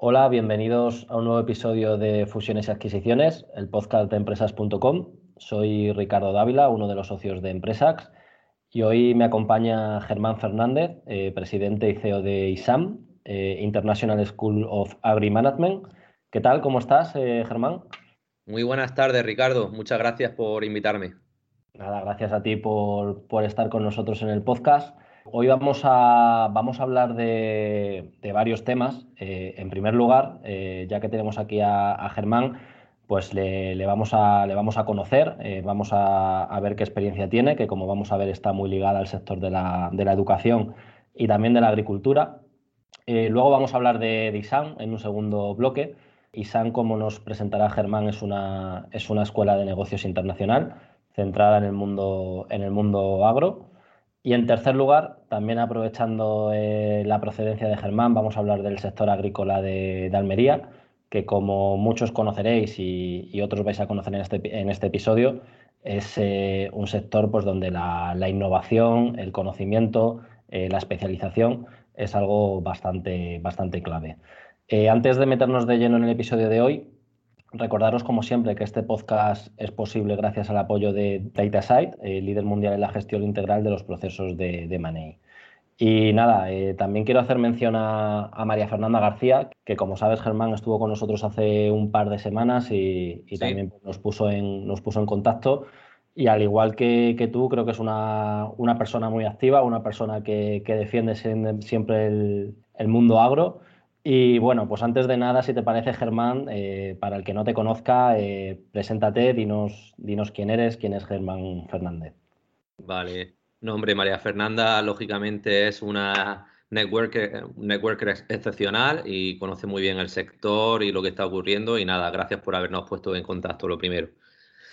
Hola, bienvenidos a un nuevo episodio de Fusiones y Adquisiciones, el podcast de empresas.com. Soy Ricardo Dávila, uno de los socios de Empresax, y hoy me acompaña Germán Fernández, eh, presidente y CEO de ISAM, eh, International School of Agri Management. ¿Qué tal? ¿Cómo estás, eh, Germán? Muy buenas tardes, Ricardo. Muchas gracias por invitarme. Nada, gracias a ti por, por estar con nosotros en el podcast. Hoy vamos a, vamos a hablar de, varios temas. Eh, en primer lugar, eh, ya que tenemos aquí a, a Germán, pues le, vamos a, le, vamos a, conocer, eh, vamos a, ver qué experiencia tiene, que como vamos a ver está muy ligada al sector de la, de la educación y también de la agricultura. Luego vamos a hablar de, de, ISAN en un segundo bloque. ISAN, como nos presentará Germán, es una, es una escuela de negocios internacional centrada en el mundo, en el mundo agro. Y en tercer lugar, también aprovechando eh, la procedencia de Germán, vamos a hablar del sector agrícola de, Almería, que como muchos conoceréis y, otros vais a conocer en este, en este episodio, es eh, un sector pues, donde la, innovación, el conocimiento, eh, la especialización es algo bastante, bastante clave. Antes de meternos de lleno en el episodio de hoy, Recordaros, como siempre, que este podcast es posible gracias al apoyo de DataSite, eh, líder mundial en la gestión integral de los procesos de, de Money. Y nada, eh, también quiero hacer mención a, a, María Fernanda García, que como sabes, Germán estuvo con nosotros hace un par de semanas y, y sí. también nos puso, en, nos puso en contacto. Y al igual que, que tú, creo que es una, una, persona muy activa, una persona que, que defiende siempre el, el mundo agro y bueno, pues antes de nada, si te parece, Germán, eh, para el que no te conozca, eh, preséntate, dinos, dinos quién eres, quién es Germán Fernández. Vale, nombre María Fernanda, lógicamente es una networker, networker excepcional y conoce muy bien el sector y lo que está ocurriendo. Y nada, gracias por habernos puesto en contacto, lo primero.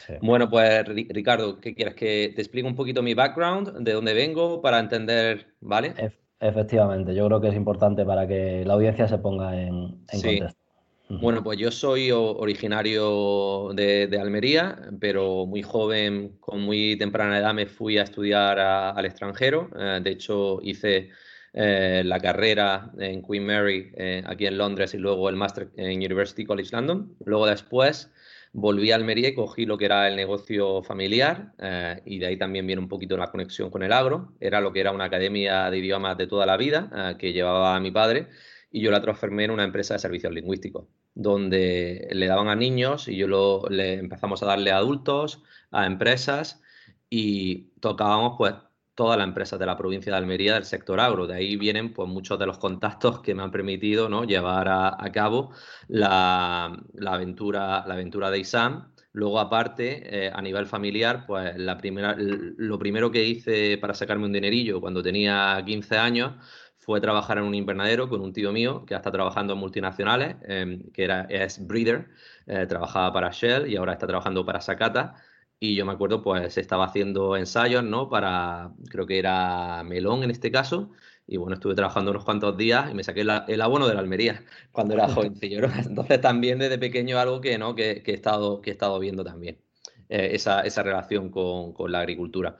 Sí. Bueno, pues Ricardo, ¿qué quieres? Que te explique un poquito mi background, de dónde vengo, para entender, ¿vale? F Efectivamente, yo creo que es importante para que la audiencia se ponga en, en sí. contexto. Bueno, pues yo soy originario de, de, Almería, pero muy joven, con muy temprana edad, me fui a estudiar a, al extranjero. Eh, de hecho, hice eh, la carrera en Queen Mary eh, aquí en Londres y luego el máster en University College London. Luego después volví a Almería y cogí lo que era el negocio familiar eh, y de ahí también viene un poquito la conexión con el agro. Era lo que era una academia de idiomas de toda la vida eh, que llevaba a mi padre y yo la transformé en una empresa de servicios lingüísticos donde le daban a niños y yo lo, le empezamos a darle a adultos, a empresas y tocábamos pues todas las empresas de la provincia de Almería del sector agro. De ahí vienen pues, muchos de los contactos que me han permitido ¿no? llevar a, cabo la, la, aventura, la aventura de ISAM. Luego, aparte, eh, a nivel familiar, pues la primera, lo primero que hice para sacarme un dinerillo cuando tenía 15 años fue trabajar en un invernadero con un tío mío que está trabajando en multinacionales, eh, que era, es breeder, eh, trabajaba para Shell y ahora está trabajando para Sakata y yo me acuerdo, pues estaba haciendo ensayos, ¿no? Para, creo que era melón en este caso, y bueno, estuve trabajando unos cuantos días y me saqué el abono de la Almería cuando era jovencillo, ¿no? Entonces también desde pequeño algo que, ¿no? Que, que he, estado, que he estado viendo también, eh, esa, esa relación con, con la agricultura.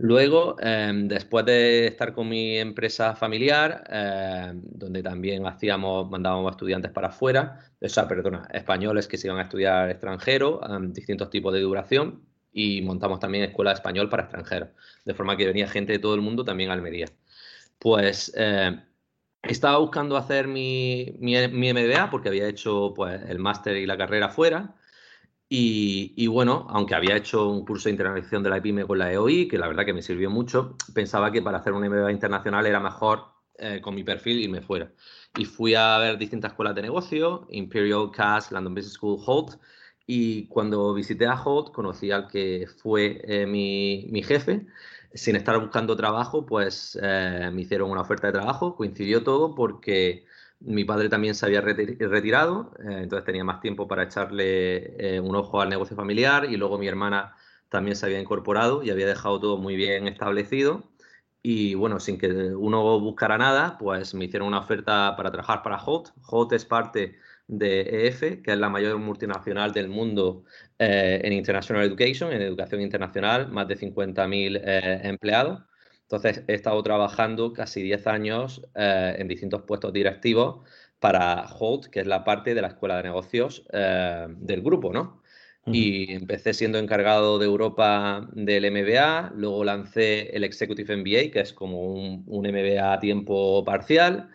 Luego, eh, después de estar con mi empresa familiar, eh, donde también hacíamos, mandábamos estudiantes para afuera, o sea, perdona, españoles que se iban a estudiar extranjero, eh, distintos tipos de duración, y montamos también escuela de español para extranjeros, de forma que venía gente de todo el mundo también a Almería. Pues eh, estaba buscando hacer mi, mi, MBA porque había hecho pues, el máster y la carrera fuera. Y, y, bueno, aunque había hecho un curso de internacionalización de la IPIME con la EOI, que la verdad que me sirvió mucho, pensaba que para hacer un MBA internacional era mejor eh, con mi perfil irme fuera. Y fui a ver distintas escuelas de negocio, Imperial, CAS, London Business School, Holt, y cuando visité a Hot, conocí al que fue eh, mi, mi, jefe. Sin estar buscando trabajo, pues eh, me hicieron una oferta de trabajo. Coincidió todo porque Mi padre también se había retirado, eh, entonces tenía más tiempo para echarle eh, un ojo al negocio familiar y luego mi hermana también se había incorporado y había dejado todo muy bien establecido. Y bueno, sin que uno buscara nada, pues me hicieron una oferta para trabajar para HOT. HOT es parte de EF, que es la mayor multinacional del mundo eh, en International Education, en educación internacional, más de 50.000 eh, empleados. Entonces, he estado trabajando casi 10 años eh, en distintos puestos directivos para HOT, que es la parte de la escuela de negocios del grupo, ¿no? Y empecé siendo encargado de Europa del MBA, luego lancé el Executive MBA, que es como un, un MBA a tiempo parcial.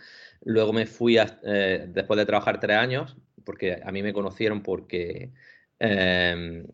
Luego me fui, eh, después de trabajar tres años, porque a mí me conocieron porque, em,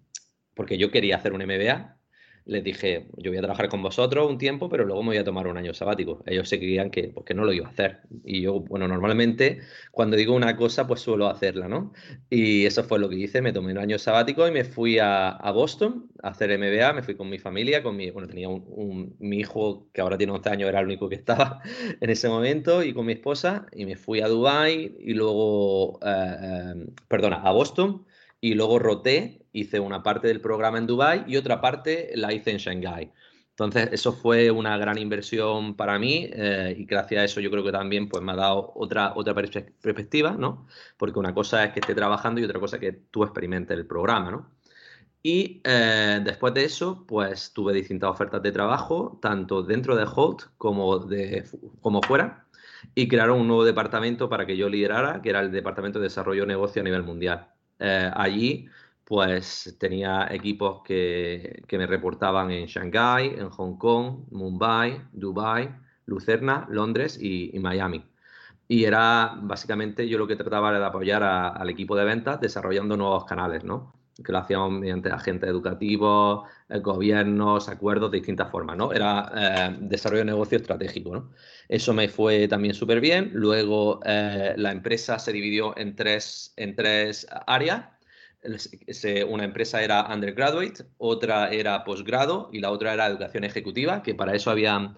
porque yo quería hacer un MBA les dije, yo voy a trabajar con vosotros un tiempo, pero luego me voy a tomar un año sabático. Ellos se creían que, pues, no lo iba a hacer. Y yo, bueno, normalmente cuando digo una cosa, pues suelo hacerla, ¿no? Y eso fue lo que hice, me tomé un año sabático y me fui a, Boston a hacer MBA, me fui con mi familia, con mi, bueno, tenía un, mi hijo que ahora tiene 11 años, era el único que estaba en ese momento, y con mi esposa, y me fui a Dubai y luego, eh, eh, perdona, a Boston y luego roté, hice una parte del programa en Dubai y otra parte la hice en Shanghai. Entonces, eso fue una gran inversión para mí eh, y gracias a eso yo creo que también pues, me ha dado otra, otra perspectiva, ¿no? Porque una cosa es que esté trabajando y otra cosa es que tú experimentes el programa, ¿no? Y eh, después de eso, pues tuve distintas ofertas de trabajo, tanto dentro de Holt como, de, como fuera, y crearon un nuevo departamento para que yo liderara, que era el Departamento de Desarrollo de Negocio a nivel mundial. Eh, allí pues tenía equipos que, me reportaban en Shanghái, en Hong Kong, Mumbai, Dubai, Lucerna, Londres y, Miami. Y era básicamente yo lo que trataba era de apoyar al equipo de ventas desarrollando nuevos canales, ¿no? Que lo hacíamos mediante agentes educativos, eh, gobiernos, acuerdos de distintas formas, ¿no? Era eh, desarrollo de negocio estratégico, ¿no? Eso me fue también súper bien. Luego eh, la empresa se dividió en tres, en tres áreas. Una empresa era undergraduate, otra era posgrado y la otra era educación ejecutiva, que para eso habían,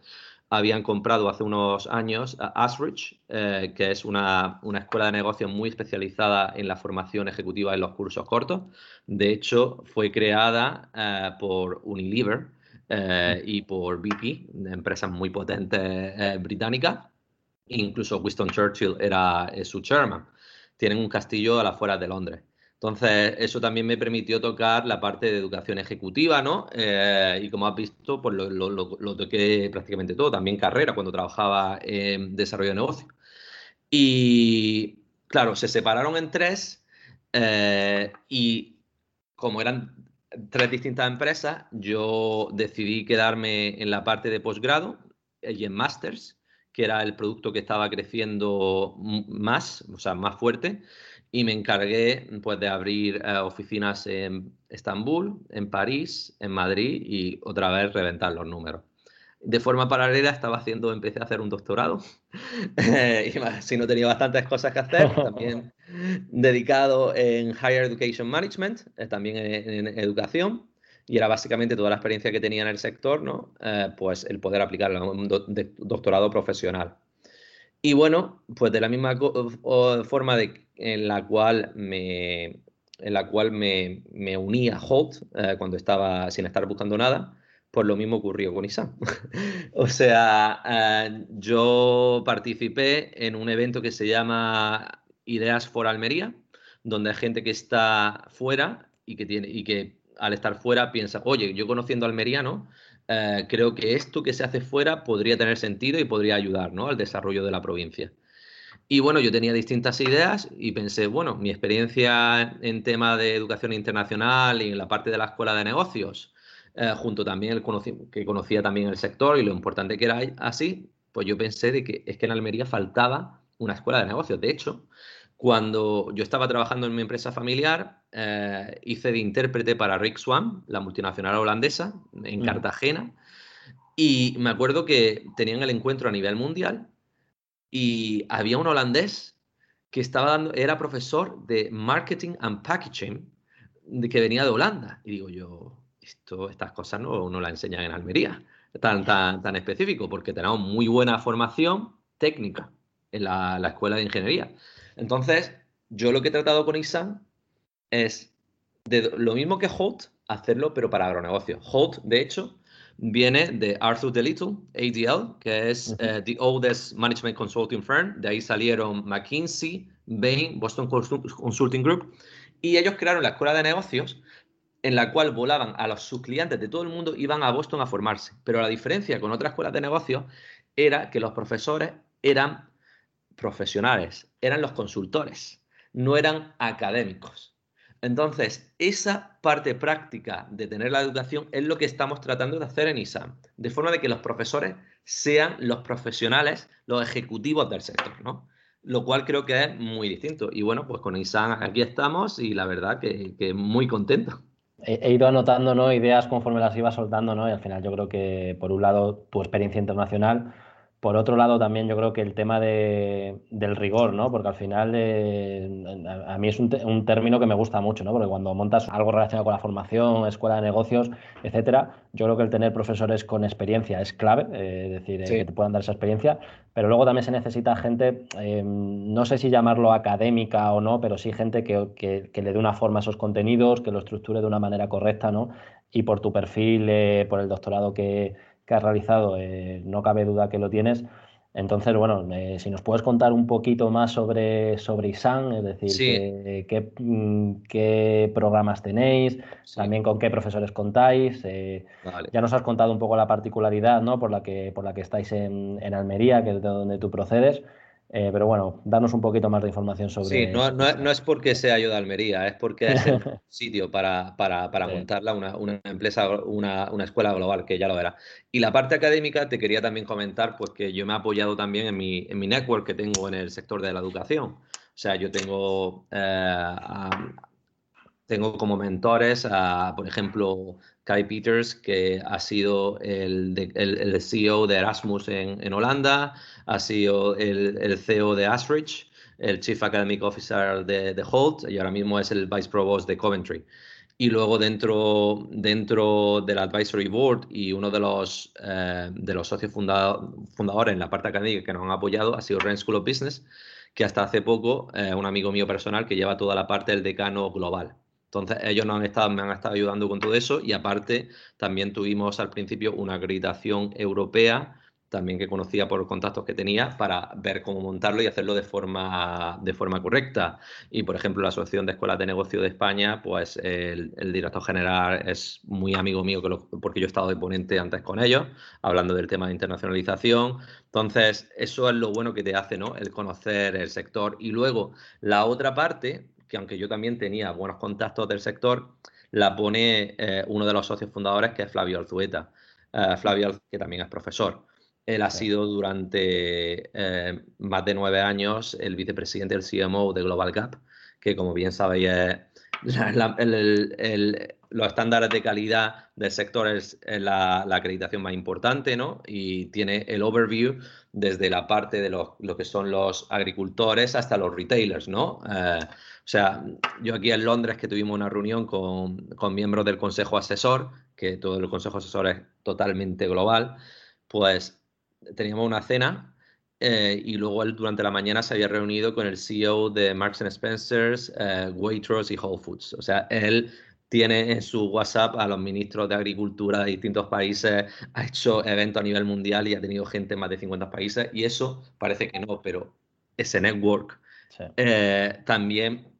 habían comprado hace unos años a Asrich, eh, que es una, una, escuela de negocios muy especializada en la formación ejecutiva en los cursos cortos. De hecho, fue creada eh, por Unilever, eh, y por BP, empresas muy potentes británicas. Incluso Winston Churchill era su chairman. Tienen un castillo a las afueras de Londres. Entonces, eso también me permitió tocar la parte de educación ejecutiva, ¿no? Eh, y como has visto, pues lo, toqué prácticamente todo, también carrera, cuando trabajaba en desarrollo de negocio. Y claro, se separaron en tres y como eran tres distintas empresas, yo decidí quedarme en la parte de posgrado y en masters, que era el producto que estaba creciendo más, o sea, más fuerte, y me encargué pues, de abrir eh, oficinas en Estambul, en París, en Madrid y otra vez reventar los números de forma paralela estaba haciendo, empecé a hacer un doctorado, y si no tenía bastantes cosas que hacer, también dedicado en Higher Education Management, eh, también en, educación, y era básicamente toda la experiencia que tenía en el sector, ¿no? Eh, pues el poder aplicarla a un doctorado profesional. Y bueno, pues de la misma forma en la cual me, en la cual me, me uní a Holt eh, cuando estaba sin estar buscando nada, pues lo mismo ocurrió con ISAM. o sea, eh, yo participé en un evento que se llama Ideas for Almería, donde hay gente que está fuera y que, tiene, y que al estar fuera piensa, oye, yo conociendo Almería, ¿no? Eh, creo que esto que se hace fuera podría tener sentido y podría ayudar ¿no? al desarrollo de la provincia. Y bueno, yo tenía distintas ideas y pensé, bueno, mi experiencia en tema de educación internacional y en la parte de la escuela de negocios, eh, junto también el que conocía también el sector y lo importante que era así, pues yo pensé de que es que en Almería faltaba una escuela de negocios. De hecho, cuando yo estaba trabajando en mi empresa familiar, eh, hice de intérprete para Rick Swan, la multinacional holandesa, en Cartagena, y me acuerdo que tenían el encuentro a nivel mundial y había un holandés que estaba dando, era profesor de marketing and packaging, de, que venía de Holanda. Y digo yo, esto, estas cosas no, no las enseñan en Almería, tan, tan, tan específico, porque tenemos muy buena formación técnica, en la, la escuela de ingeniería. Entonces, yo lo que he tratado con ISAN es de lo mismo que Holt, hacerlo, pero para agronegocios. Holt, de hecho, viene de Arthur de Little, ADL, que es uh, the oldest management consulting firm. De ahí salieron McKinsey, Bain, Boston Consulting Group. Y ellos crearon la escuela de negocios en la cual volaban a los, sus clientes de todo el mundo, iban a Boston a formarse. Pero la diferencia con otras escuelas de negocios era que los profesores eran profesionales, eran los consultores, no eran académicos. Entonces, esa parte práctica de tener la educación es lo que estamos tratando de hacer en ISAM, de forma de que los profesores sean los profesionales, los ejecutivos del sector, ¿no? Lo cual creo que es muy distinto. Y bueno, pues con ISAM aquí estamos y la verdad que, que muy contento he, ido anotando ¿no? ideas conforme las iba soltando, ¿no? Y al final yo creo que, por un lado, tu experiencia internacional por otro lado, también yo creo que el tema de, del rigor, ¿no? Porque al final eh, a, mí es un, un, término que me gusta mucho, ¿no? Porque cuando montas algo relacionado con la formación, escuela de negocios, etcétera, yo creo que el tener profesores con experiencia es clave, eh, es decir, eh, que te puedan dar esa experiencia, pero luego también se necesita gente, no sé si llamarlo académica o no, pero sí gente que, que, que, le dé una forma a esos contenidos, que lo estructure de una manera correcta, ¿no? Y por tu perfil, por el doctorado que que has realizado, eh, no cabe duda que lo tienes. Entonces, bueno, eh, si nos puedes contar un poquito más sobre, sobre ISAN, es decir, mm, qué, programas tenéis, también con qué profesores contáis. Eh, ya nos has contado un poco la particularidad ¿no? por, la que, por la que estáis en, en Almería, que es de donde tú procedes. Eh, pero bueno, danos un poquito más de información sobre. Sí, no, no, es porque sea yo de Almería, es porque es el sitio para, para, para montarla una, una, empresa, una, una, escuela global, que ya lo verá. Y la parte académica te quería también comentar, pues que yo me he apoyado también en mi, en mi network que tengo en el sector de la educación. O sea, yo tengo, eh, tengo como mentores a, por ejemplo, Kai Peters, que ha sido el, el, CEO de Erasmus en, en Holanda, ha sido el, el, CEO de Asrich, el Chief Academic Officer de, de, Holt y ahora mismo es el Vice Provost de Coventry. Y luego dentro, dentro del Advisory Board y uno de los, eh, de los socios fundado, fundadores en la parte académica que nos han apoyado ha sido Ren School of Business, que hasta hace poco, eh, un amigo mío personal que lleva toda la parte del decano global. Entonces, ellos nos han estado, me han estado ayudando con todo eso y aparte también tuvimos al principio una acreditación europea, también que conocía por los contactos que tenía, para ver cómo montarlo y hacerlo de forma, de forma correcta. Y, por ejemplo, la Asociación de Escuelas de Negocio de España, pues el, el director general es muy amigo mío que porque yo he estado de ponente antes con ellos, hablando del tema de internacionalización. Entonces, eso es lo bueno que te hace, ¿no? El conocer el sector. Y luego, la otra parte, que aunque yo también tenía buenos contactos del sector, la pone eh, uno de los socios fundadores, que es Flavio Alzueta. Eh, Flavio, que también es profesor. Él ha sido durante eh, más de nueve años el vicepresidente del CMO de Global Gap, que como bien sabéis es los estándares de calidad del sector es, la, acreditación más importante, ¿no? Y tiene el overview desde la parte de lo que son los agricultores hasta los retailers, ¿no? Eh, sea, yo aquí en Londres que tuvimos una reunión con, con miembros del Consejo Asesor, que todo el Consejo Asesor es totalmente global, pues teníamos una cena eh, y luego él durante la mañana se había reunido con el CEO de Marks Spencer's, eh, Waitrose y Whole Foods. O sea, él tiene en su WhatsApp a los ministros de Agricultura de distintos países, ha hecho eventos a nivel mundial y ha tenido gente en más de 50 países. Y eso parece que no, pero ese network eh, también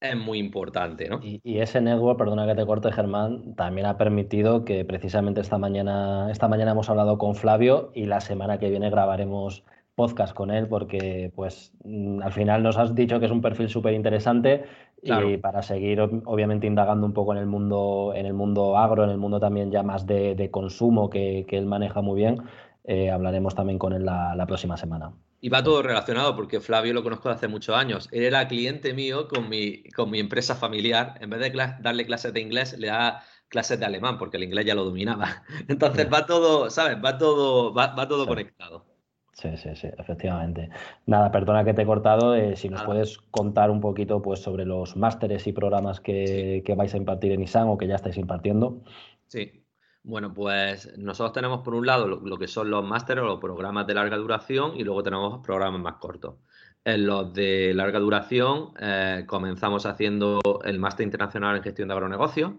es muy importante, ¿no? Y, y, ese network, perdona que te corte, Germán, también ha permitido que precisamente esta mañana, esta mañana hemos hablado con Flavio y la semana que viene grabaremos podcast con él porque pues mm, al final nos has dicho que es un perfil súper interesante y para seguir obviamente indagando un poco en el mundo en el mundo agro, en el mundo también ya más de, consumo que, él maneja muy bien, eh, hablaremos también con él la, próxima semana. Y va todo relacionado porque Flavio lo conozco hace muchos años. Él era cliente mío con mi, con mi empresa familiar. En vez de darle clases de inglés, le da clases de alemán porque el inglés ya lo dominaba. Entonces va todo, ¿sabes? Va todo, va, todo conectado. Sí, sí, sí, efectivamente. Nada, perdona que te he cortado. Eh, si nos puedes contar un poquito pues, sobre los másteres y programas que, vais a impartir en ISAN o que ya estáis impartiendo. Sí. Bueno, pues nosotros tenemos por un lado lo, que son los másteres o los programas de larga duración y luego tenemos programas más cortos. En los de larga duración eh, comenzamos haciendo el máster internacional en gestión de agronegocios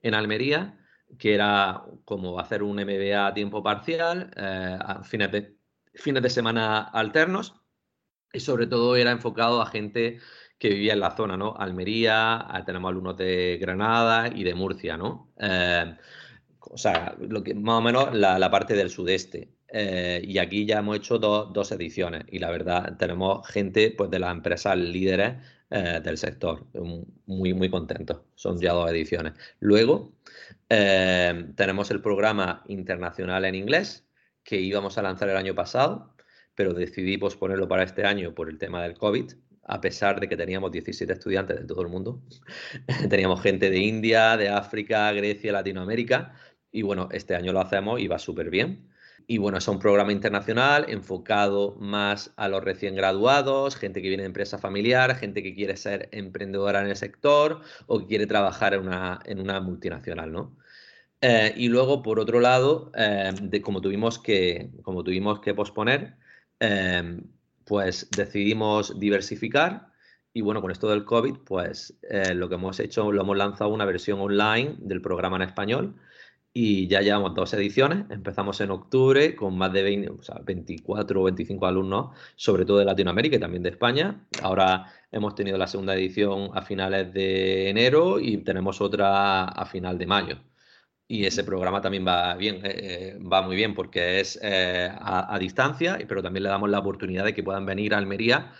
en Almería, que era como hacer un MBA a tiempo parcial, eh, a fines de, fines de semana alternos, y sobre todo era enfocado a gente que vivía en la zona, ¿no? Almería, tenemos alumnos de Granada y de Murcia, ¿no? Eh, o sea, lo que, más o menos la, parte del sudeste. Eh, y aquí ya hemos hecho dos ediciones y la verdad tenemos gente pues, de las empresas líderes eh, del sector, muy, muy contentos. Son ya dos ediciones. Luego tenemos el programa internacional en inglés que íbamos a lanzar el año pasado, pero decidí posponerlo para este año por el tema del COVID a pesar de que teníamos 17 estudiantes de todo el mundo. teníamos gente de India, de África, Grecia, Latinoamérica. Y bueno, este año lo hacemos y va súper bien. Y bueno, es un programa internacional enfocado más a los recién graduados, gente que viene de empresa familiar, gente que quiere ser emprendedora en el sector o que quiere trabajar en una, en una multinacional, ¿no? Eh, y luego, por otro lado, eh, de, como, tuvimos que, como tuvimos que posponer, eh, pues decidimos diversificar y bueno, con esto del COVID, pues eh, lo que hemos hecho, lo hemos lanzado una versión online del programa en español y ya llevamos dos ediciones. Empezamos en octubre con más de 20, o sea, 24 o 25 alumnos, sobre todo de Latinoamérica y también de España. Ahora hemos tenido la segunda edición a finales de enero y tenemos otra a final de mayo. Y ese programa también va bien, eh, eh, va muy bien porque es eh, a, distancia, pero también le damos la oportunidad de que puedan venir a Almería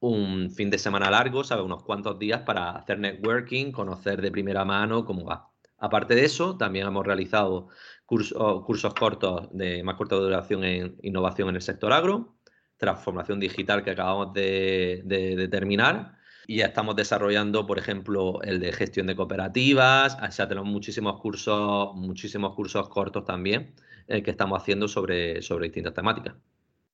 un fin de semana largo, ¿sabes? Unos cuantos días para hacer networking, conocer de primera mano cómo va. Aparte de eso, también hemos realizado cursos cortos de más corta duración en innovación en el sector agro, transformación digital que acabamos de, de terminar y ya estamos desarrollando, por ejemplo, el de gestión de cooperativas, ya tenemos muchísimos cursos, muchísimos cursos cortos también eh, que estamos haciendo sobre, sobre distintas temáticas.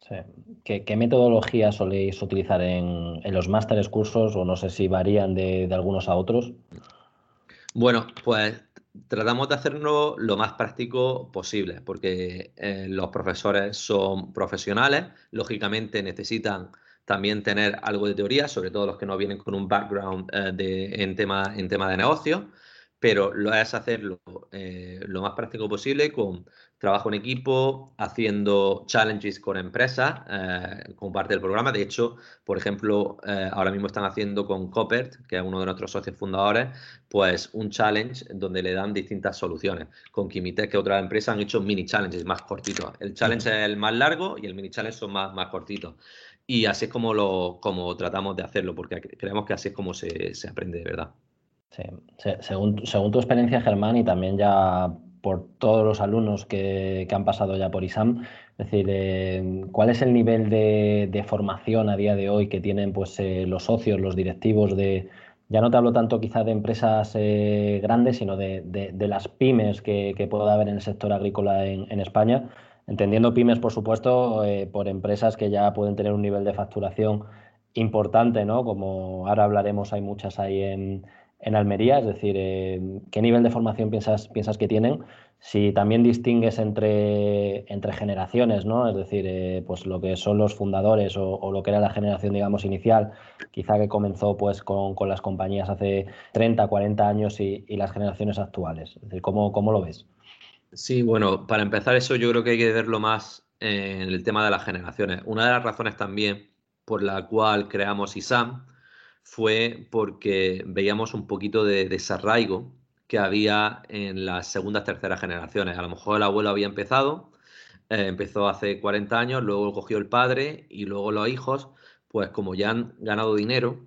Sí. ¿Qué, metodología soléis utilizar en, los másteres cursos o no sé si varían de, algunos a otros? Bueno, pues tratamos de hacerlo lo más práctico posible, porque eh, los profesores son profesionales, lógicamente necesitan también tener algo de teoría, sobre todo los que no vienen con un background eh, de, en, tema, en tema de negocio, pero lo es hacerlo eh, lo más práctico posible con trabajo en equipo, haciendo challenges con empresas eh, como parte del programa. De hecho, por ejemplo, ahora mismo están haciendo con Copert, que es uno de nuestros socios fundadores, pues un challenge donde le dan distintas soluciones. Con Kimitech, que otra empresa, han hecho mini challenges más cortitos. El challenge es el más largo y el mini challenge son más, más cortitos. Y así es como, lo, como tratamos de hacerlo, porque creemos que así es como se, aprende de verdad. Sí. Según, según tu experiencia, Germán, y también ya por todos los alumnos que, han pasado ya por ISAM, es decir, eh, ¿cuál es el nivel de, formación a día de hoy que tienen pues, eh, los socios, los directivos de, ya no te hablo tanto quizás de empresas eh, grandes, sino de, las pymes que, que, pueda haber en el sector agrícola en, en España? Entendiendo pymes, por supuesto, por empresas que ya pueden tener un nivel de facturación importante, ¿no? Como ahora hablaremos, hay muchas ahí en, Almería, es decir, ¿qué nivel de formación piensas, piensas que tienen? Si también distingues entre, entre generaciones, ¿no? Es decir, eh, pues lo que son los fundadores o, lo que era la generación, digamos, inicial, quizá que comenzó pues con, las compañías hace 30, 40 años y, las generaciones actuales. ¿cómo, cómo lo ves? Sí, bueno, para empezar eso yo creo que hay que verlo más en el tema de las generaciones. Una de las razones también por la cual creamos ISAM fue porque veíamos un poquito de desarraigo que había en las segundas, terceras generaciones. A lo mejor el abuelo había empezado, eh, empezó hace 40 años, luego cogió el padre y luego los hijos, pues como ya han ganado dinero,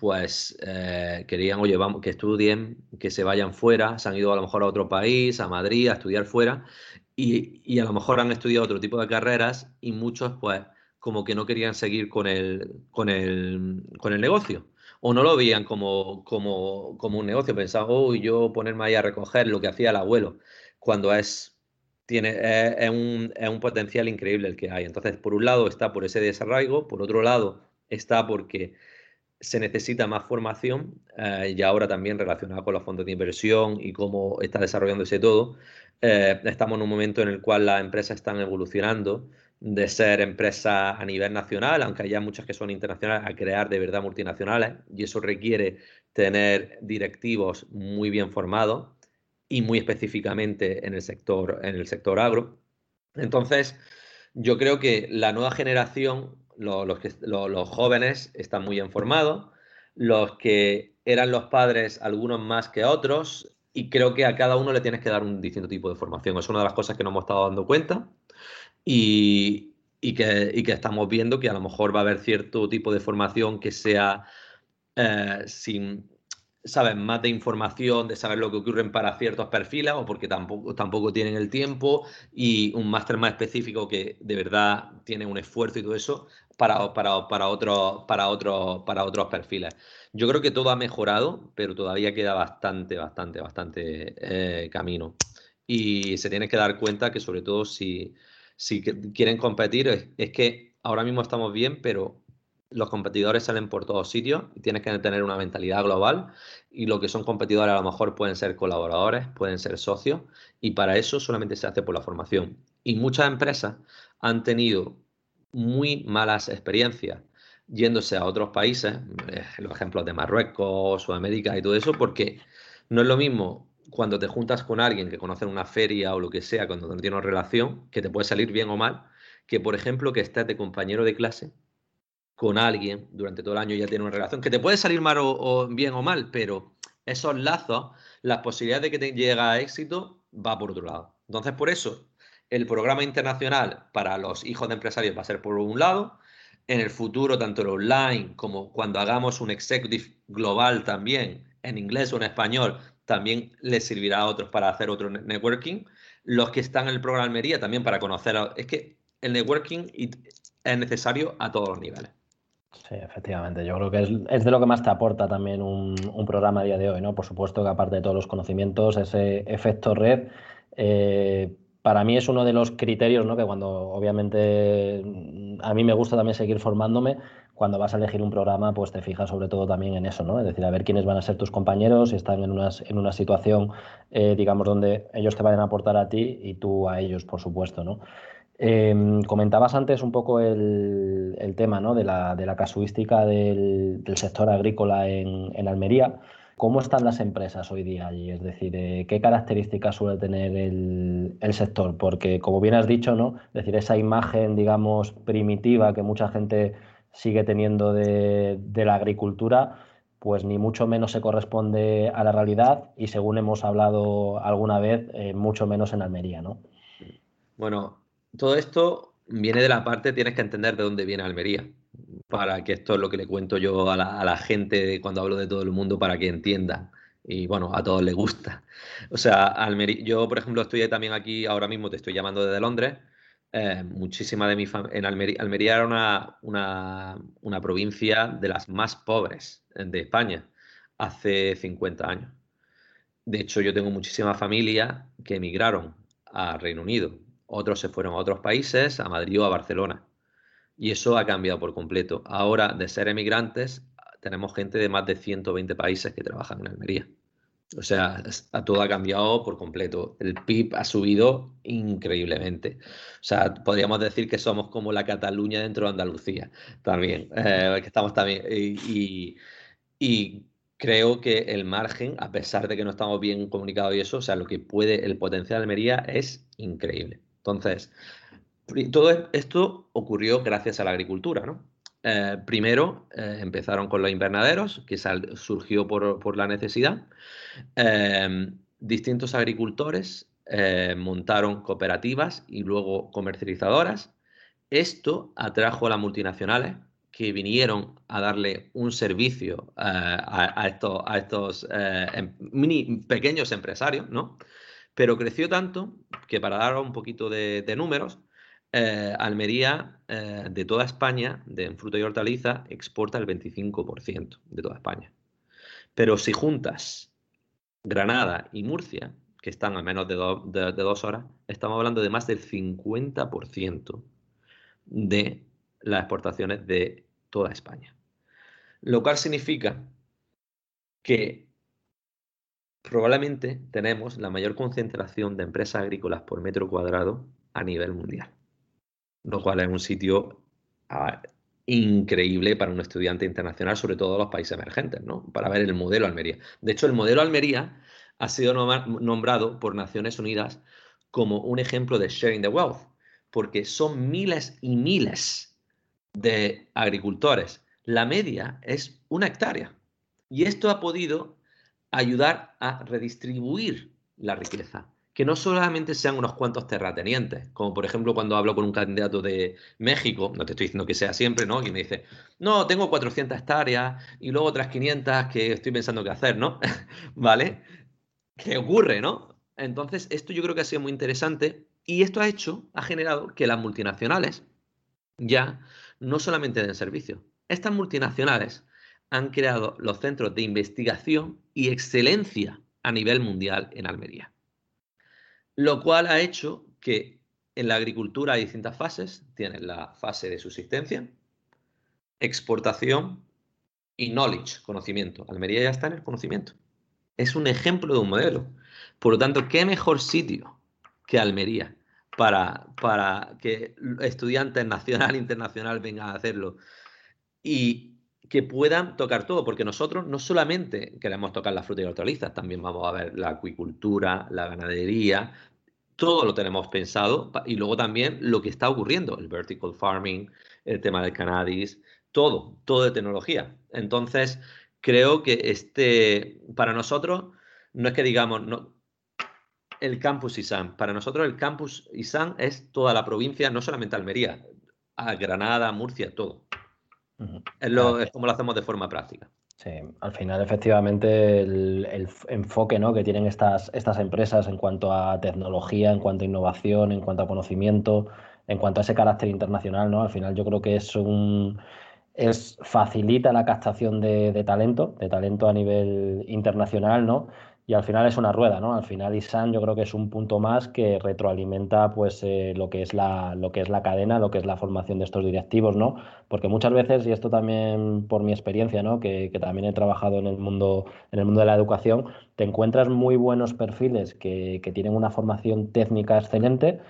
pues eh, querían, oye, vamos, que estudien, que se vayan fuera, se han ido a lo mejor a otro país, a Madrid, a estudiar fuera, y, a lo mejor han estudiado otro tipo de carreras y muchos, pues, como que no querían seguir con el, con el, con el negocio. O no lo veían como, como, como un negocio, pensaban, oh, yo ponerme ahí a recoger lo que hacía el abuelo, cuando es, tiene, es, un, es un potencial increíble el que hay. Entonces, por un lado está por ese desarraigo, por otro lado está porque se necesita más formación eh, y ahora también relacionado con los fondos de inversión y cómo está desarrollándose todo, eh, estamos en un momento en el cual las empresas están evolucionando de ser empresas a nivel nacional, aunque haya muchas que son internacionales, a crear de verdad multinacionales y eso requiere tener directivos muy bien formados y muy específicamente en el sector, en el sector agro. Entonces, yo creo que la nueva generación los, jóvenes están muy informados, los que eran los padres, algunos más que otros, y creo que a cada uno le tienes que dar un distinto tipo de formación. Es una de las cosas que nos hemos estado dando cuenta y, que, que, estamos viendo que a lo mejor va a haber cierto tipo de formación que sea eh, sin, saben más de información, de saber lo que ocurre para ciertos perfiles o porque tampoco, tampoco tienen el tiempo y un máster más específico que de verdad tiene un esfuerzo y todo eso para, para, para, otros, para, otros, para otros perfiles. Yo creo que todo ha mejorado, pero todavía queda bastante, bastante, bastante eh, camino. Y se tiene que dar cuenta que sobre todo si, si quieren competir, es que ahora mismo estamos bien, pero los competidores salen por todos sitios y tienes que tener una mentalidad global y lo que son competidores a lo mejor pueden ser colaboradores, pueden ser socios y para eso solamente se hace por la formación. Y muchas empresas han tenido muy malas experiencias yéndose a otros países, eh, los ejemplos de Marruecos, Sudamérica y todo eso, porque no es lo mismo cuando te juntas con alguien que conoce una feria o lo que sea, cuando no tienes relación, que te puede salir bien o mal, que por ejemplo que estés de compañero de clase con alguien durante todo el año ya tiene una relación, que te puede salir mal o, bien o mal, pero esos lazos, las posibilidades de que te llegue a éxito va por otro lado. Entonces, por eso, el programa internacional para los hijos de empresarios va a ser por un lado, en el futuro, tanto el online como cuando hagamos un executive global también, en inglés o en español, también les servirá a otros para hacer otro networking. Los que están en el programa Almería también para conocer. Es que el networking es necesario a todos los niveles. Sí, efectivamente. Yo creo que es, de lo que más te aporta también un, programa a día de hoy, ¿no? Por supuesto que aparte de todos los conocimientos, ese efecto red, eh, para mí es uno de los criterios, ¿no? Que cuando obviamente a mí me gusta también seguir formándome, cuando vas a elegir un programa, pues te fijas sobre todo también en eso, ¿no? Es decir, a ver quiénes van a ser tus compañeros, si están en, en una situación, eh, digamos, donde ellos te vayan a aportar a ti y tú a ellos, por supuesto, ¿no? Em, comentabas antes un poco el, tema ¿no? de, la, casuística del, sector agrícola en, Almería. ¿Cómo están las empresas hoy día allí? Es decir, eh, ¿qué características suele tener el, sector? Porque, como bien has dicho, ¿no? Es decir, esa imagen, digamos, primitiva que mucha gente sigue teniendo de, la agricultura, pues ni mucho menos se corresponde a la realidad y, según hemos hablado alguna vez, eh, mucho menos en Almería, ¿no? Bueno, todo esto viene de la parte, tienes que entender de dónde viene Almería, para que esto es lo que le cuento yo a la, gente cuando hablo de todo el mundo, para que entiendan. Y bueno, a todos les gusta. O sea, Almería, yo por ejemplo estoy también aquí, ahora mismo te estoy llamando desde Londres. Eh, muchísima de mi familia, en Almería, era una, una, una provincia de las más pobres de España hace 50 años. De hecho, yo tengo muchísima familia que emigraron a Reino Unido otros se fueron a otros países, a Madrid o a Barcelona. Y eso ha cambiado por completo. Ahora, de ser emigrantes, tenemos gente de más de 120 países que trabajan en Almería. O sea, todo ha cambiado por completo. El PIB ha subido increíblemente. O sea, podríamos decir que somos como la Cataluña dentro de Andalucía también. Eh, que estamos también. Y, y, creo que el margen, a pesar de que no estamos bien comunicados y eso, o sea, lo que puede, el potencial de Almería es increíble. Entonces, todo esto ocurrió gracias a la agricultura, ¿no? Eh, primero eh, empezaron con los invernaderos, que surgió por, la necesidad. Eh, distintos agricultores montaron cooperativas y luego comercializadoras. Esto atrajo a las multinacionales que vinieron a darle un servicio a, estos, a estos em, mini, pequeños empresarios, ¿no? pero creció tanto que para dar un poquito de, números, eh, Almería eh, de toda España, de fruta y hortaliza, exporta el 25% de toda España. Pero si juntas Granada y Murcia, que están a menos de, de, dos horas, estamos hablando de más del 50% de las exportaciones de toda España. Lo cual significa que probablemente tenemos la mayor concentración de empresas agrícolas por metro cuadrado a nivel mundial, lo cual es un sitio increíble para un estudiante internacional, sobre todo en los países emergentes, ¿no? Para ver el modelo Almería. De hecho, el modelo Almería ha sido nombrado por Naciones Unidas como un ejemplo de sharing the wealth, porque son miles y miles de agricultores. La media es una hectárea. Y esto ha podido ayudar a redistribuir la riqueza que no solamente sean unos cuantos terratenientes, como por ejemplo cuando hablo con un candidato de México, no te estoy diciendo que sea siempre, ¿no? Y me dice, no, tengo 400 hectáreas y luego otras 500 que estoy pensando qué hacer, ¿no? ¿Vale? ¿Qué ocurre, no? Entonces, esto yo creo que ha sido muy interesante y esto ha hecho, ha generado que las multinacionales ya no solamente den servicio, estas multinacionales han creado los centros de investigación y excelencia a nivel mundial en Almería lo cual ha hecho que en la agricultura hay distintas fases. Tienes la fase de subsistencia, exportación y knowledge, conocimiento. Almería ya está en el conocimiento. Es un ejemplo de un modelo. Por lo tanto, ¿qué mejor sitio que Almería para, para que estudiantes nacional e internacional vengan a hacerlo? Y que puedan tocar todo, porque nosotros no solamente queremos tocar la fruta y hortalizas, también vamos a ver la acuicultura, la ganadería, todo lo tenemos pensado y luego también lo que está ocurriendo, el vertical farming, el tema del cannabis, todo, todo de tecnología. Entonces, creo que este, para nosotros, no es que digamos, no, el campus ISAN, para nosotros el campus ISAN es toda la provincia, no solamente Almería, a Granada, Murcia, todo. Es, lo, es como lo hacemos de forma práctica. Sí, al final efectivamente el, enfoque ¿no? que tienen estas, estas empresas en cuanto a tecnología, en cuanto a innovación, en cuanto a conocimiento, en cuanto a ese carácter internacional, ¿no? Al final yo creo que es un es facilita la captación de, de talento, de talento a nivel internacional, ¿no? Y al final es una rueda, ¿no? Al final ISAN yo creo que es un punto más que retroalimenta pues eh, lo que es la lo que es la cadena, lo que es la formación de estos directivos, ¿no? Porque muchas veces y esto también por mi experiencia, ¿no? Que, también he trabajado en el mundo en el mundo de la educación, te encuentras muy buenos perfiles que, que tienen una formación técnica excelente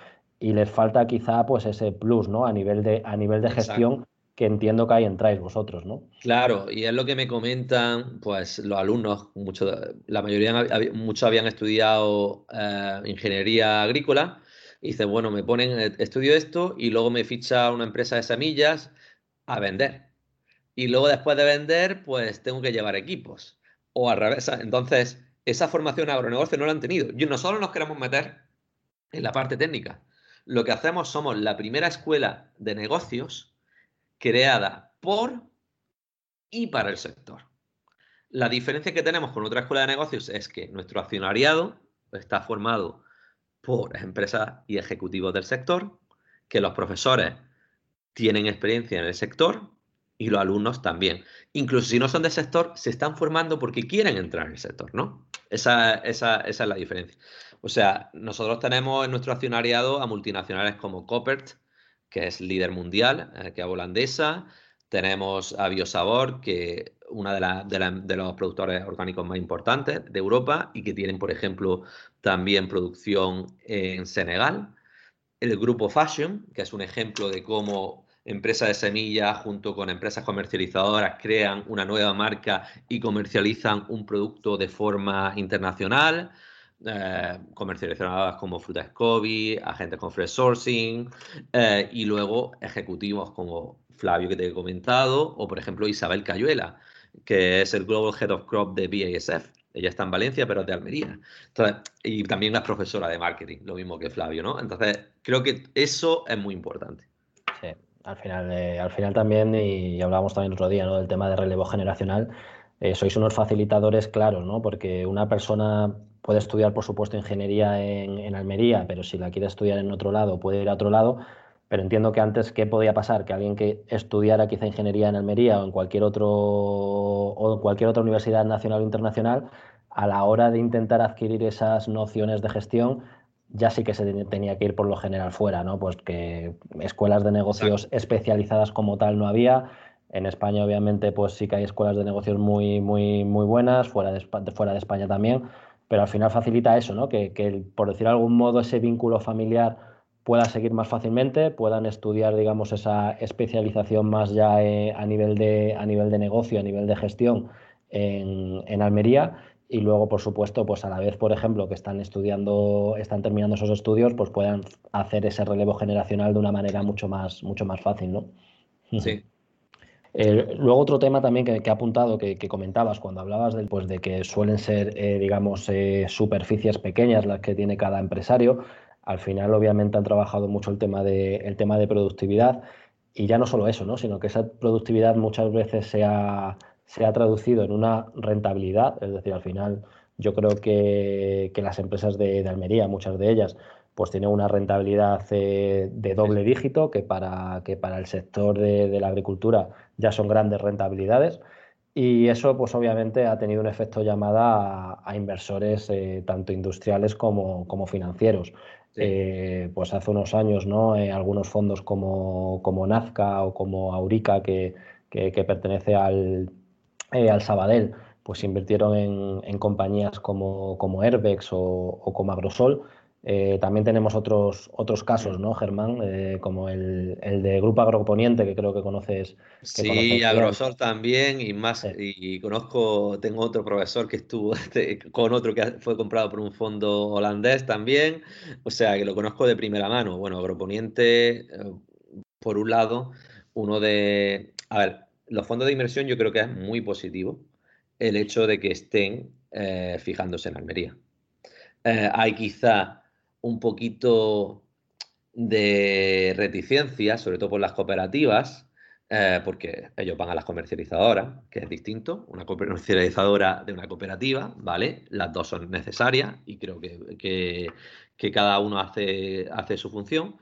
y les falta quizá pues ese plus, ¿no? A nivel de a nivel de gestión que entiendo que ahí entráis vosotros, ¿no? Claro, y es lo que me comentan, pues los alumnos, mucho, la mayoría, muchos habían estudiado eh, ingeniería agrícola, y dice, bueno, me ponen, eh, estudio esto y luego me ficha una empresa de semillas a vender. Y luego después de vender, pues tengo que llevar equipos. O al revés. Entonces, esa formación agronegocio no la han tenido. Y nosotros nos queremos meter en la parte técnica. Lo que hacemos somos la primera escuela de negocios creada por y para el sector. La diferencia que tenemos con otra escuela de negocios es que nuestro accionariado está formado por empresas y ejecutivos del sector, que los profesores tienen experiencia en el sector y los alumnos también. Incluso si no son del sector, se están formando porque quieren entrar en el sector, ¿no? Esa, esa es la diferencia. O sea, nosotros tenemos en nuestro accionariado a multinacionales como Coppert, que es líder mundial, eh, que es holandesa. Tenemos a Biosabor, que una de, de, los productores orgánicos más importantes de Europa y que tienen, por ejemplo, también producción en Senegal. El grupo Fashion, que es un ejemplo de cómo empresas de semillas junto con empresas comercializadoras crean una nueva marca y comercializan un producto de forma internacional eh, comercializadas como Fruta Scoby, agentes con Fresh Sourcing eh, y luego ejecutivos como Flavio que te he comentado o por ejemplo Isabel Cayuela, que es el Global Head of Crop de BASF. Ella está en Valencia, pero es de Almería. Y también es profesora de marketing, lo mismo que Flavio, ¿no? Entonces, creo que eso es muy importante. Sí, al final, eh, al final también, y hablábamos también otro día, ¿no? Del tema de relevo generacional. sois unos facilitadores claros, ¿no? Porque una persona puede estudiar, por supuesto, ingeniería en, Almería, pero si la quiere estudiar en otro lado, puede ir a otro lado. Pero entiendo que antes, ¿qué podía pasar? Que alguien que estudiara quizá ingeniería en Almería o en cualquier, otro, o en cualquier otra universidad nacional o internacional, a la hora de intentar adquirir esas nociones de gestión, ya sí que se tenía que ir por lo general fuera, ¿no? Pues que escuelas de negocios especializadas como tal no había, En España, obviamente, pues sí que hay escuelas de negocios muy, muy, muy buenas, fuera de, fuera de España también, pero al final facilita eso, ¿no? Que, que, por decir de algún modo, ese vínculo familiar pueda seguir más fácilmente, puedan estudiar, digamos, esa especialización más ya eh, a, nivel de, a nivel de negocio, a nivel de gestión en, en Almería y luego, por supuesto, pues a la vez, por ejemplo, que están estudiando, están terminando esos estudios, pues puedan hacer ese relevo generacional de una manera mucho más, mucho más fácil, ¿no? Sí. Eh, luego otro tema también que, que he apuntado, que, comentabas cuando hablabas de, pues, de que suelen ser, eh, digamos, eh, superficies pequeñas las que tiene cada empresario. Al final, obviamente, han trabajado mucho el tema de, el tema de productividad y ya no solo eso, ¿no? sino que esa productividad muchas veces se ha, se ha traducido en una rentabilidad, es decir, al final yo creo que, que las empresas de, de, Almería, muchas de ellas, pues tienen una rentabilidad eh, de doble dígito, que para, que para el sector de, de, la agricultura ya son grandes rentabilidades. Y eso, pues obviamente, ha tenido un efecto llamada a, a inversores eh, tanto industriales como, como financieros. Sí. Eh, pues hace unos años, ¿no? Eh, algunos fondos como, como Nazca o como Aurica, que, que, que pertenece al, eh, al Sabadell, pues invirtieron en, en compañías como, como Airbex o, o, como Agrosol. Eh, también tenemos otros, otros casos, ¿no, Germán? Eh, como el, el, de Grupo Agroponiente, que creo que conoces. Que sí, conoces Agrosol también, y más, sí. y conozco, tengo otro profesor que estuvo con otro que fue comprado por un fondo holandés también, o sea, que lo conozco de primera mano. Bueno, Agroponiente, eh, por un lado, uno de... A ver, los fondos de inversión yo creo que es muy positivo el hecho de que estén eh, fijándose en Almería. Hay quizá un poquito de reticencia, sobre todo por las cooperativas, eh, porque ellos van a las comercializadoras, que es distinto, una comercializadora de una cooperativa, ¿vale? Las dos son necesarias y creo que, que, cada uno hace, hace su función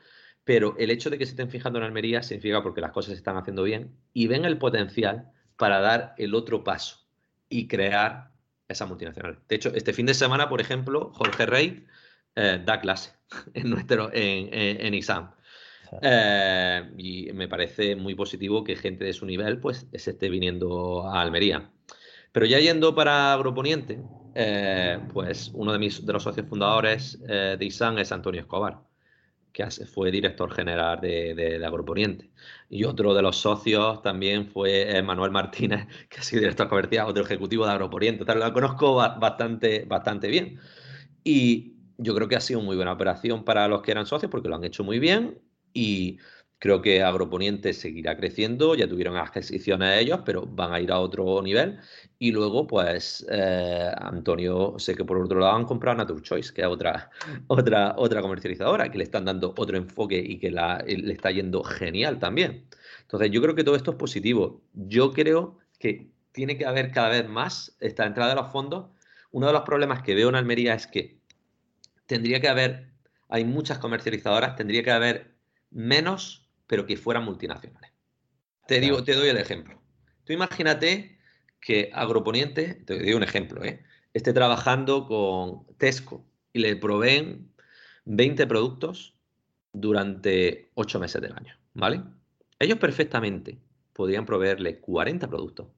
pero el hecho de que se estén fijando en Almería significa porque las cosas se están haciendo bien y ven el potencial para dar el otro paso y crear esa multinacional. De hecho, este fin de semana, por ejemplo, Jorge Rey eh, da clase en, nuestro, en, en, en ISAM. Eh, y me parece muy positivo que gente de su nivel pues se esté viniendo a Almería. Pero ya yendo para Agroponiente, eh, pues uno de, mis, de los socios fundadores eh, de ISAM es Antonio Escobar que fue director general de, de, de, Agroponiente. Y otro de los socios también fue Manuel Martínez, que ha sido director comercial, otro ejecutivo de Agroponiente. Tal, lo conozco bastante, bastante bien. Y yo creo que ha sido muy buena operación para los que eran socios porque lo han hecho muy bien y creo que Agroponiente seguirá creciendo, ya tuvieron adquisiciones ellos, pero van a ir a otro nivel. Y luego, pues, eh, Antonio, sé que por otro lado han comprado Nature Choice, que es otra, otra, otra comercializadora, que le están dando otro enfoque y que la, le está yendo genial también. Entonces, yo creo que todo esto es positivo. Yo creo que tiene que haber cada vez más esta entrada de los fondos. Uno de los problemas que veo en Almería es que tendría que haber, hay muchas comercializadoras, tendría que haber menos pero que fueran multinacionales. Te, digo, te doy el ejemplo. Tú imagínate que Agroponiente, te doy un ejemplo, ¿eh? esté trabajando con Tesco y le proveen 20 productos durante 8 meses del año, ¿vale? Ellos perfectamente podrían proveerle 40 productos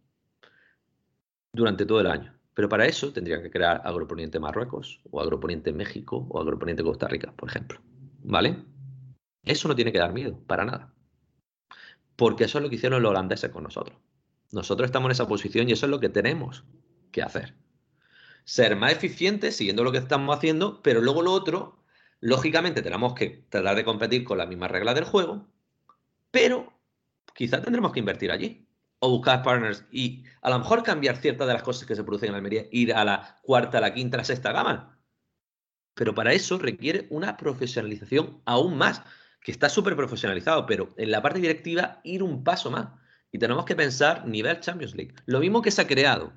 durante todo el año, pero para eso tendrían que crear Agroponiente Marruecos o Agroponiente México o Agroponiente Costa Rica, por ejemplo, ¿vale? Eso no tiene que dar miedo, para nada. Porque eso es lo que hicieron los holandeses con nosotros. Nosotros estamos en esa posición y eso es lo que tenemos que hacer. Ser más eficientes siguiendo lo que estamos haciendo, pero luego lo otro, lógicamente tenemos que tratar de competir con las mismas reglas del juego, pero quizá tendremos que invertir allí o buscar partners y a lo mejor cambiar ciertas de las cosas que se producen en Almería, ir a la cuarta, a la quinta, la sexta gama. Pero para eso requiere una profesionalización aún más que está súper profesionalizado, pero en la parte directiva ir un paso más. Y tenemos que pensar nivel Champions League. Lo mismo que se ha creado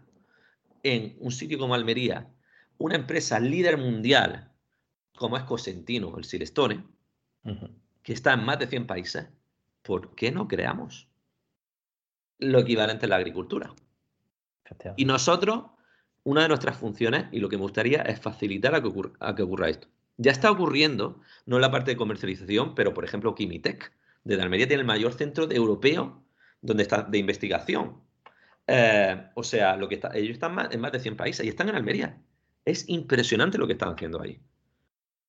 en un sitio como Almería, una empresa líder mundial como es Cosentino, el Silestone, uh -huh. que está en más de 100 países, ¿por qué no creamos lo equivalente en la agricultura? Y nosotros, una de nuestras funciones, y lo que me gustaría es facilitar a que ocurra, a que ocurra esto. Ya está ocurriendo, no en la parte de comercialización, pero por ejemplo Kimitec, desde Almería tiene el mayor centro de europeo donde está de investigación. Eh, o sea, lo que está, ellos están en más de 100 países y están en Almería. Es impresionante lo que están haciendo ahí.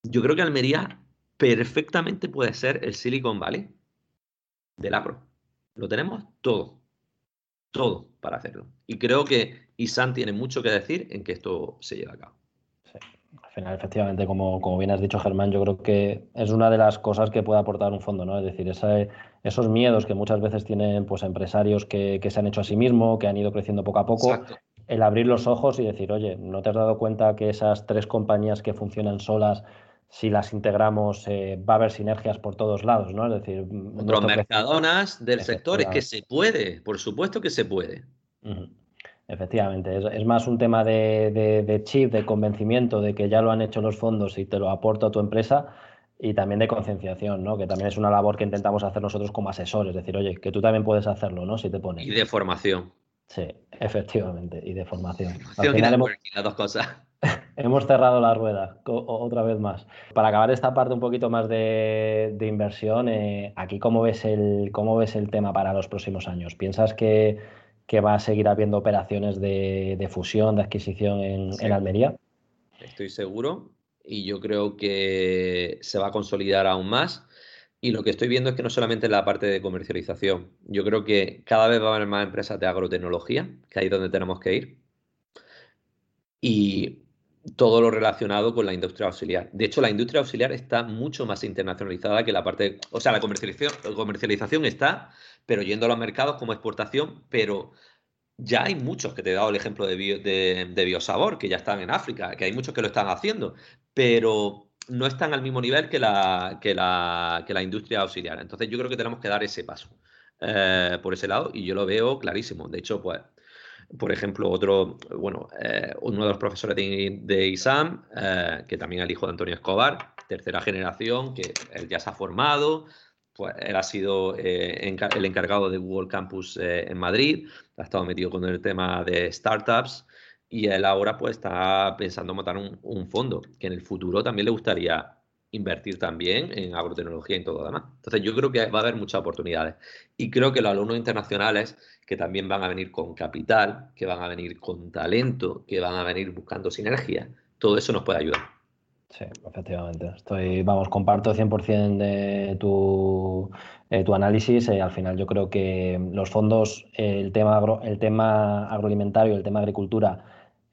Yo creo que Almería perfectamente puede ser el Silicon Valley del agro. Lo tenemos todo, todo para hacerlo. Y creo que Isan tiene mucho que decir en que esto se lleve a cabo. Sí. Al final, efectivamente, como, como bien has dicho, Germán, yo creo que es una de las cosas que puede aportar un fondo, ¿no? Es decir, esos miedos que muchas veces tienen pues, empresarios que, se han hecho a sí mismos, que han ido creciendo poco a poco, el abrir los ojos y decir, oye, ¿no te has dado cuenta que esas tres compañías que funcionan solas si las integramos eh, va a haber sinergias por todos lados, ¿no? Es decir, otros mercadonas del sector es que se puede, por supuesto que se puede. Efectivamente, es, más un tema de, chip, de convencimiento de que ya lo han hecho los fondos y te lo aporta a tu empresa y también de concienciación, ¿no? Que también es una labor que intentamos hacer nosotros como asesores, decir, oye, que tú también puedes hacerlo, ¿no? Si te pones. Y de formación. Sí, efectivamente, y de formación. Al final hemos... las dos cosas. Hemos cerrado la rueda otra vez más. Para acabar esta parte un poquito más de, inversión, eh, aquí cómo ves, el, cómo ves el tema para los próximos años. ¿Piensas que, va a seguir habiendo operaciones de, fusión, de adquisición en, Almería? Estoy seguro y yo creo que se va a consolidar aún más. Y lo que estoy viendo es que no solamente en la parte de comercialización, yo creo que cada vez va a haber más empresas de agrotecnología, que ahí es donde tenemos que ir. Y todo lo relacionado con la industria auxiliar. De hecho, la industria auxiliar está mucho más internacionalizada que la parte, o sea, la comercialización, está, pero yendo a los mercados como exportación, pero ya hay muchos, que te he dado el ejemplo de, de, Biosabor, que ya están en África, que hay muchos que lo están haciendo, pero no están al mismo nivel que la, que la, que la industria auxiliar. Entonces yo creo que tenemos que dar ese paso eh, por ese lado y yo lo veo clarísimo. De hecho, pues por ejemplo, otro, bueno, eh, uno de los profesores de, ISAM, eh, que también el hijo de Antonio Escobar, tercera generación, que él ya se ha formado, pues él ha sido eh, el encargado de Google Campus en Madrid, ha estado metido con el tema de startups y él ahora pues está pensando montar un, un fondo que en el futuro también le gustaría invertir también en agrotecnología y todo lo demás. Entonces yo creo que va a haber muchas oportunidades. Y creo que los alumnos internacionales que también van a venir con capital, que van a venir con talento, que van a venir buscando sinergia, todo eso nos puede ayudar. Sí, efectivamente. Estoy, vamos, comparto 100% de tu, tu análisis. Eh, al final yo creo que los fondos, el, tema el tema agroalimentario, el tema agricultura,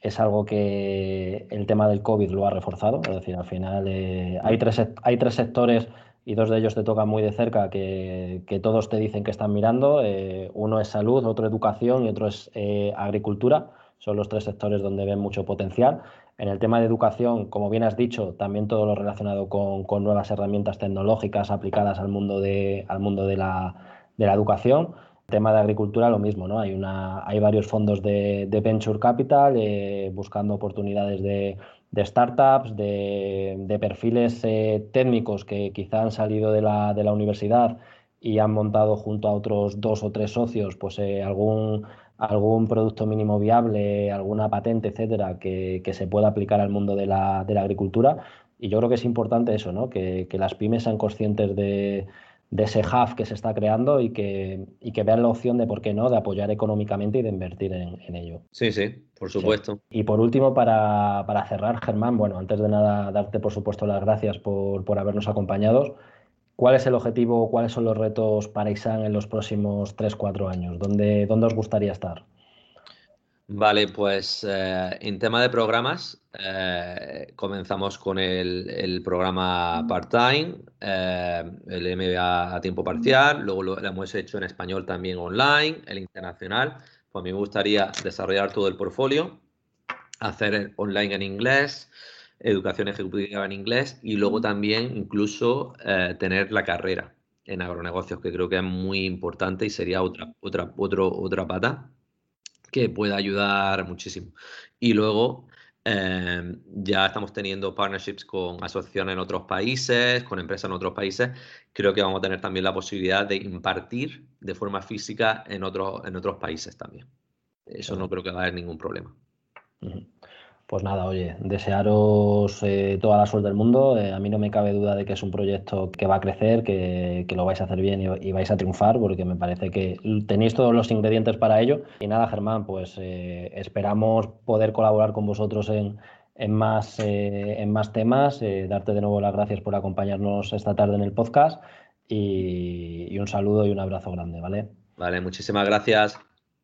es algo que el tema del COVID lo ha reforzado. Es decir, al final eh, hay, tres, hay tres sectores y dos de ellos te tocan muy de cerca que, todos te dicen que están mirando. Eh, uno es salud, otro educación y otro es eh, agricultura. Son los tres sectores donde ven mucho potencial. En el tema de educación, como bien has dicho, también todo lo relacionado con, nuevas herramientas tecnológicas aplicadas al mundo de, al mundo de la, de la educación tema de agricultura lo mismo, ¿no? Hay, una, hay varios fondos de, Venture Capital eh, buscando oportunidades de, startups, de, perfiles eh, técnicos que quizá han salido de la, de la, universidad y han montado junto a otros dos o tres socios pues eh, algún, algún producto mínimo viable, alguna patente, etcétera, que, se pueda aplicar al mundo de la, de la, agricultura. Y yo creo que es importante eso, ¿no? que, que las pymes sean conscientes de de ese hub que se está creando y que, y que vean la opción de, ¿por qué no?, de apoyar económicamente y de invertir en, ello. Sí, sí, por supuesto. Y por último, para, cerrar, Germán, bueno, antes de nada, darte por supuesto las gracias por, por habernos acompañado. ¿Cuál es el objetivo, cuáles son los retos para ISAN en los próximos 3-4 años? ¿Dónde, ¿Dónde os gustaría estar? Vale, pues eh, en tema de programas, eh, comenzamos con el, programa part-time, eh, el MBA a tiempo parcial, luego lo, hemos hecho en español también online, el internacional. Pues a mí me gustaría desarrollar todo el portfolio, hacer online en inglés, educación ejecutiva en inglés y luego también incluso tener la carrera en agronegocios, que creo que es muy importante y sería otra, otra, otra pata que pueda ayudar muchísimo. Y luego em, ya estamos teniendo partnerships con asociaciones en otros países, con empresas en otros países. Creo que vamos a tener también la posibilidad de impartir de forma física en otros, en otros países también. Eso no creo que va a haber ningún problema. Pues nada, oye, desearos eh, toda la suerte del mundo. Eh, a mí no me cabe duda de que es un proyecto que va a crecer, que, lo vais a hacer bien y, vais a triunfar, porque me parece que tenéis todos los ingredientes para ello. Y nada, Germán, pues eh, esperamos poder colaborar con vosotros en, más, en más temas. darte de nuevo las gracias por acompañarnos esta tarde en el podcast y un saludo y un abrazo grande, ¿vale? Vale, muchísimas gracias.